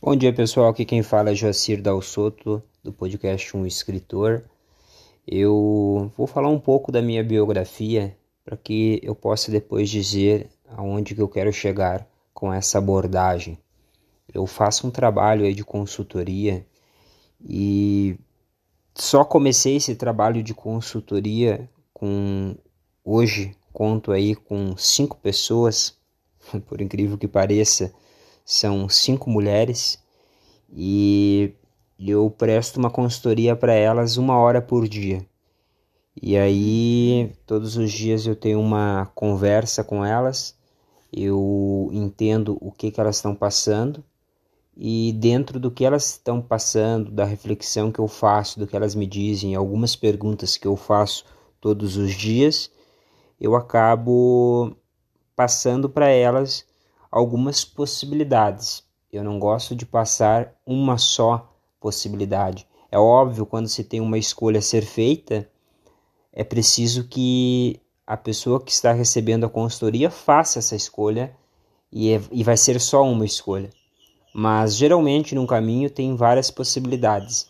Bom dia pessoal, aqui quem fala é Joacir Dal Soto, do podcast Um Escritor. Eu vou falar um pouco da minha biografia para que eu possa depois dizer aonde que eu quero chegar com essa abordagem. Eu faço um trabalho de consultoria e só comecei esse trabalho de consultoria com hoje conto aí com cinco pessoas, por incrível que pareça, são cinco mulheres e eu presto uma consultoria para elas uma hora por dia. E aí, todos os dias eu tenho uma conversa com elas, eu entendo o que, que elas estão passando e dentro do que elas estão passando, da reflexão que eu faço, do que elas me dizem, algumas perguntas que eu faço todos os dias, eu acabo passando para elas algumas possibilidades. Eu não gosto de passar uma só possibilidade. É óbvio, quando se tem uma escolha a ser feita, é preciso que a pessoa que está recebendo a consultoria faça essa escolha e, é, e vai ser só uma escolha. Mas geralmente no caminho tem várias possibilidades.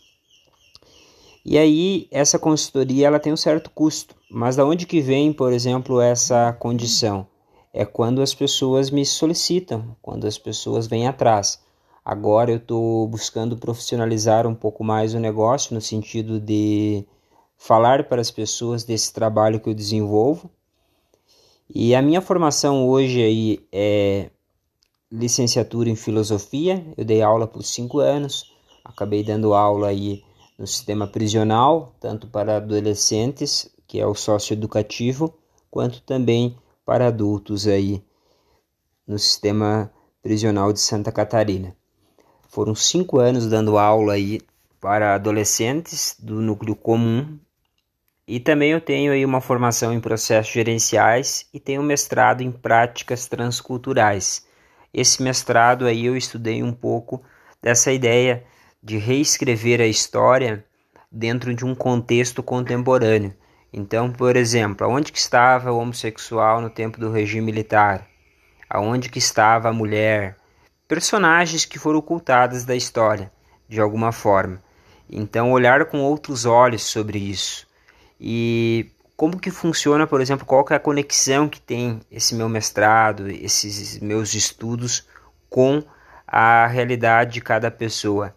E aí essa consultoria ela tem um certo custo, mas da onde que vem, por exemplo, essa condição? É quando as pessoas me solicitam, quando as pessoas vêm atrás. Agora eu estou buscando profissionalizar um pouco mais o negócio no sentido de falar para as pessoas desse trabalho que eu desenvolvo. E a minha formação hoje aí é licenciatura em filosofia. Eu dei aula por cinco anos, acabei dando aula aí no sistema prisional, tanto para adolescentes, que é o socioeducativo, quanto também para adultos aí no sistema prisional de Santa Catarina. Foram cinco anos dando aula aí para adolescentes do núcleo comum e também eu tenho aí uma formação em processos gerenciais e tenho um mestrado em práticas transculturais. Esse mestrado aí eu estudei um pouco dessa ideia de reescrever a história dentro de um contexto contemporâneo. Então, por exemplo, aonde que estava o homossexual no tempo do regime militar? Aonde que estava a mulher? Personagens que foram ocultadas da história, de alguma forma. Então, olhar com outros olhos sobre isso. E como que funciona, por exemplo, qual que é a conexão que tem esse meu mestrado, esses meus estudos com a realidade de cada pessoa.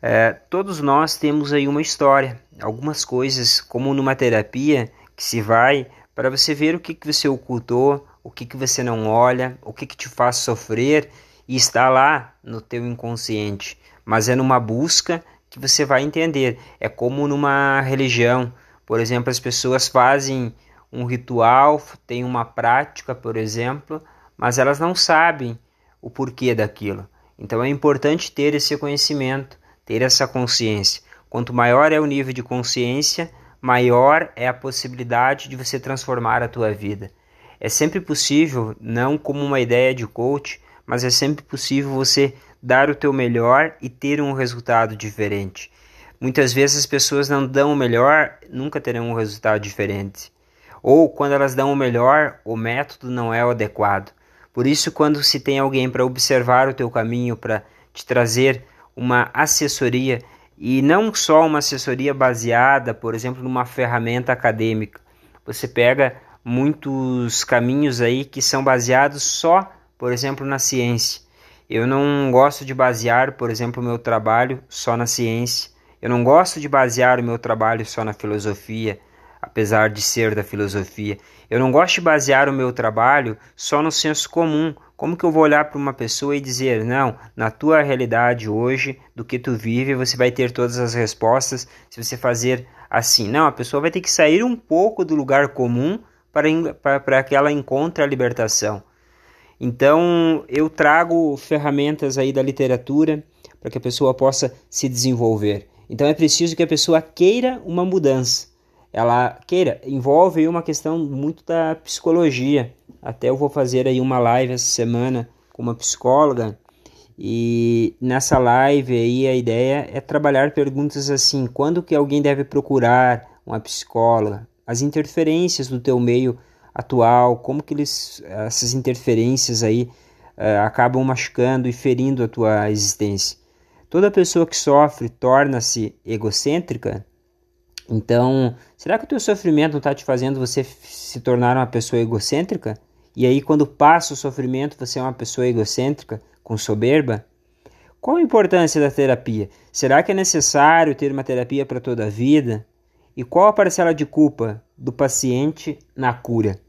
É, todos nós temos aí uma história, algumas coisas, como numa terapia, que se vai para você ver o que, que você ocultou, o que, que você não olha, o que, que te faz sofrer e está lá no teu inconsciente. Mas é numa busca que você vai entender. É como numa religião. Por exemplo, as pessoas fazem um ritual, têm uma prática, por exemplo, mas elas não sabem o porquê daquilo. Então é importante ter esse conhecimento ter essa consciência. Quanto maior é o nível de consciência, maior é a possibilidade de você transformar a tua vida. É sempre possível, não como uma ideia de coach, mas é sempre possível você dar o teu melhor e ter um resultado diferente. Muitas vezes as pessoas não dão o melhor, nunca terão um resultado diferente. Ou quando elas dão o melhor, o método não é o adequado. Por isso, quando se tem alguém para observar o teu caminho, para te trazer uma assessoria e não só uma assessoria baseada, por exemplo, numa ferramenta acadêmica. Você pega muitos caminhos aí que são baseados só, por exemplo, na ciência. Eu não gosto de basear, por exemplo, o meu trabalho só na ciência. Eu não gosto de basear o meu trabalho só na filosofia, apesar de ser da filosofia. Eu não gosto de basear o meu trabalho só no senso comum, como que eu vou olhar para uma pessoa e dizer, não, na tua realidade hoje, do que tu vive, você vai ter todas as respostas se você fazer assim. Não, a pessoa vai ter que sair um pouco do lugar comum para, para, para que ela encontre a libertação. Então, eu trago ferramentas aí da literatura para que a pessoa possa se desenvolver. Então, é preciso que a pessoa queira uma mudança. Ela queira, envolve uma questão muito da psicologia até eu vou fazer aí uma live essa semana com uma psicóloga e nessa live aí a ideia é trabalhar perguntas assim: quando que alguém deve procurar uma psicóloga? As interferências do teu meio atual, como que eles essas interferências aí uh, acabam machucando e ferindo a tua existência. Toda pessoa que sofre torna-se egocêntrica. Então, será que o teu sofrimento está te fazendo você se tornar uma pessoa egocêntrica? E aí, quando passa o sofrimento, você é uma pessoa egocêntrica, com soberba? Qual a importância da terapia? Será que é necessário ter uma terapia para toda a vida? E qual a parcela de culpa do paciente na cura?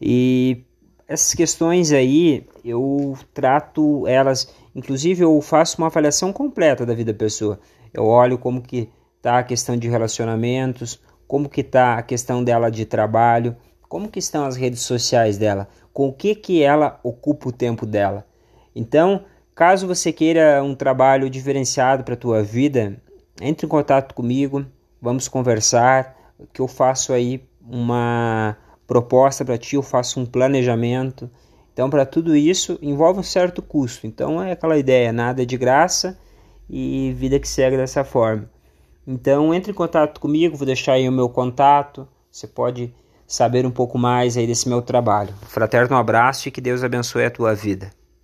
E essas questões aí eu trato elas, inclusive eu faço uma avaliação completa da vida da pessoa. Eu olho como que está a questão de relacionamentos, como que está a questão dela de trabalho, como que estão as redes sociais dela, com o que que ela ocupa o tempo dela. Então, caso você queira um trabalho diferenciado para a tua vida, entre em contato comigo, vamos conversar, que eu faço aí uma proposta para ti, eu faço um planejamento. Então, para tudo isso, envolve um certo custo. Então, é aquela ideia, nada de graça e vida que segue dessa forma. Então, entre em contato comigo, vou deixar aí o meu contato. Você pode saber um pouco mais aí desse meu trabalho. Fraterno abraço e que Deus abençoe a tua vida.